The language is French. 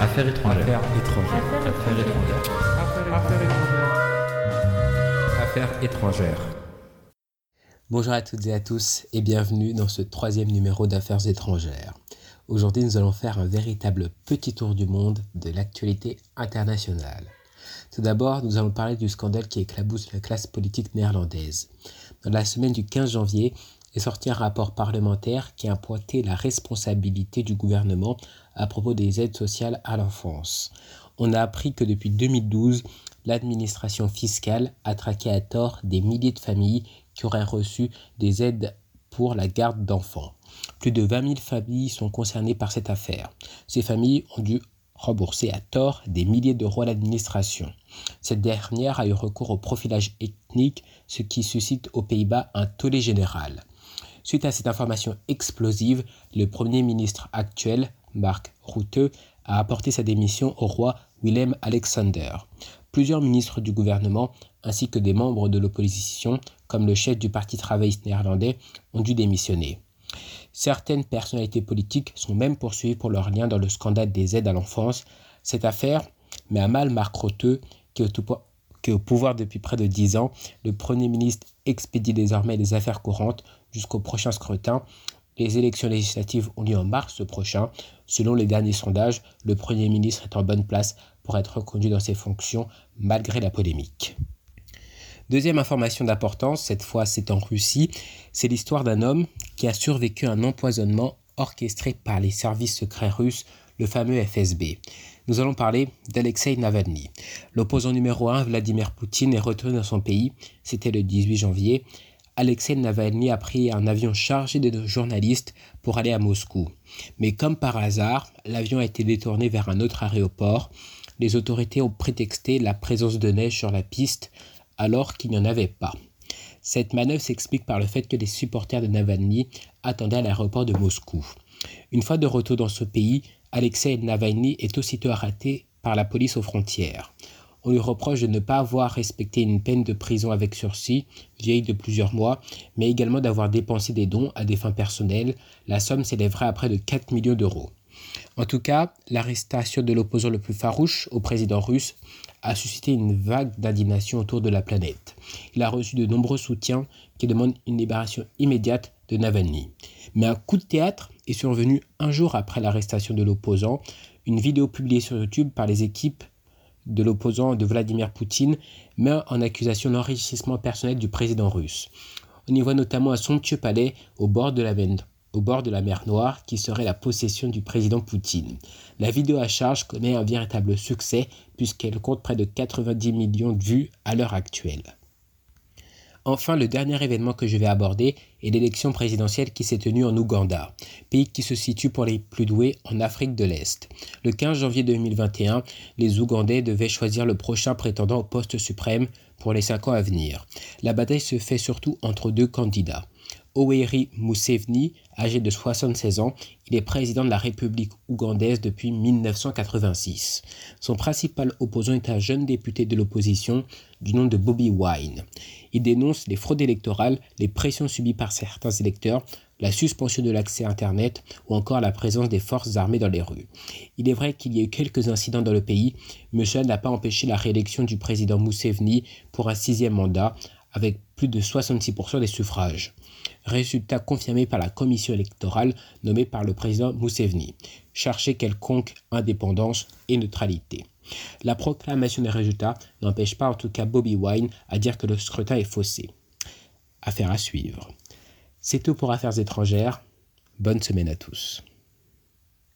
Affaires étrangères. Affaires étrangères. Affaires étrangères. Affaires étrangères. Affaires étrangères. Bonjour à toutes et à tous et bienvenue dans ce troisième numéro d'Affaires étrangères. Aujourd'hui, nous allons faire un véritable petit tour du monde de l'actualité internationale. Tout d'abord, nous allons parler du scandale qui éclabousse la classe politique néerlandaise. Dans la semaine du 15 janvier, est sorti un rapport parlementaire qui a pointé la responsabilité du gouvernement à propos des aides sociales à l'enfance. On a appris que depuis 2012, l'administration fiscale a traqué à tort des milliers de familles qui auraient reçu des aides pour la garde d'enfants. Plus de 20 000 familles sont concernées par cette affaire. Ces familles ont dû rembourser à tort des milliers d'euros à l'administration. Cette dernière a eu recours au profilage ethnique, ce qui suscite aux Pays-Bas un tollé général. Suite à cette information explosive, le Premier ministre actuel, Mark Rutte, a apporté sa démission au roi Willem Alexander. Plusieurs ministres du gouvernement ainsi que des membres de l'opposition, comme le chef du Parti travailliste néerlandais, ont dû démissionner. Certaines personnalités politiques sont même poursuivies pour leur lien dans le scandale des aides à l'enfance. Cette affaire met à mal Mark Rutte, qui est au, qui est au pouvoir depuis près de dix ans. Le Premier ministre expédie désormais les affaires courantes jusqu'au prochain scrutin. Les élections législatives ont lieu en mars prochain. Selon les derniers sondages, le Premier ministre est en bonne place pour être reconduit dans ses fonctions malgré la polémique. Deuxième information d'importance, cette fois c'est en Russie, c'est l'histoire d'un homme qui a survécu à un empoisonnement orchestré par les services secrets russes, le fameux FSB. Nous allons parler d'Alexei Navalny. L'opposant numéro 1, Vladimir Poutine, est retourné dans son pays, c'était le 18 janvier, Alexei Navalny a pris un avion chargé de journalistes pour aller à Moscou. Mais comme par hasard, l'avion a été détourné vers un autre aéroport. Les autorités ont prétexté la présence de neige sur la piste alors qu'il n'y en avait pas. Cette manœuvre s'explique par le fait que les supporters de Navalny attendaient à l'aéroport de Moscou. Une fois de retour dans ce pays, Alexei Navalny est aussitôt arrêté par la police aux frontières. On lui reproche de ne pas avoir respecté une peine de prison avec sursis, vieille de plusieurs mois, mais également d'avoir dépensé des dons à des fins personnelles. La somme s'élèverait à près de 4 millions d'euros. En tout cas, l'arrestation de l'opposant le plus farouche au président russe a suscité une vague d'indignation autour de la planète. Il a reçu de nombreux soutiens qui demandent une libération immédiate de Navalny. Mais un coup de théâtre est survenu un jour après l'arrestation de l'opposant. Une vidéo publiée sur YouTube par les équipes de l'opposant de Vladimir Poutine met en accusation l'enrichissement personnel du président russe. On y voit notamment un somptueux palais au bord de la mer, au bord de la mer Noire qui serait la possession du président Poutine. La vidéo à charge connaît un véritable succès puisqu'elle compte près de 90 millions de vues à l'heure actuelle. Enfin, le dernier événement que je vais aborder est l'élection présidentielle qui s'est tenue en Ouganda, pays qui se situe pour les plus doués en Afrique de l'Est. Le 15 janvier 2021, les Ougandais devaient choisir le prochain prétendant au poste suprême pour les cinq ans à venir. La bataille se fait surtout entre deux candidats. Oweri Museveni, âgé de 76 ans, est président de la République ougandaise depuis 1986. Son principal opposant est un jeune député de l'opposition du nom de Bobby Wine. Il dénonce les fraudes électorales, les pressions subies par certains électeurs, la suspension de l'accès Internet ou encore la présence des forces armées dans les rues. Il est vrai qu'il y a eu quelques incidents dans le pays, mais cela n'a pas empêché la réélection du président Museveni pour un sixième mandat avec plus de 66% des suffrages. Résultat confirmé par la commission électorale nommée par le président Museveni. Chercher quelconque indépendance et neutralité. La proclamation des résultats n'empêche pas en tout cas Bobby Wine à dire que le scrutin est faussé. Affaire à suivre. C'est tout pour Affaires étrangères. Bonne semaine à tous.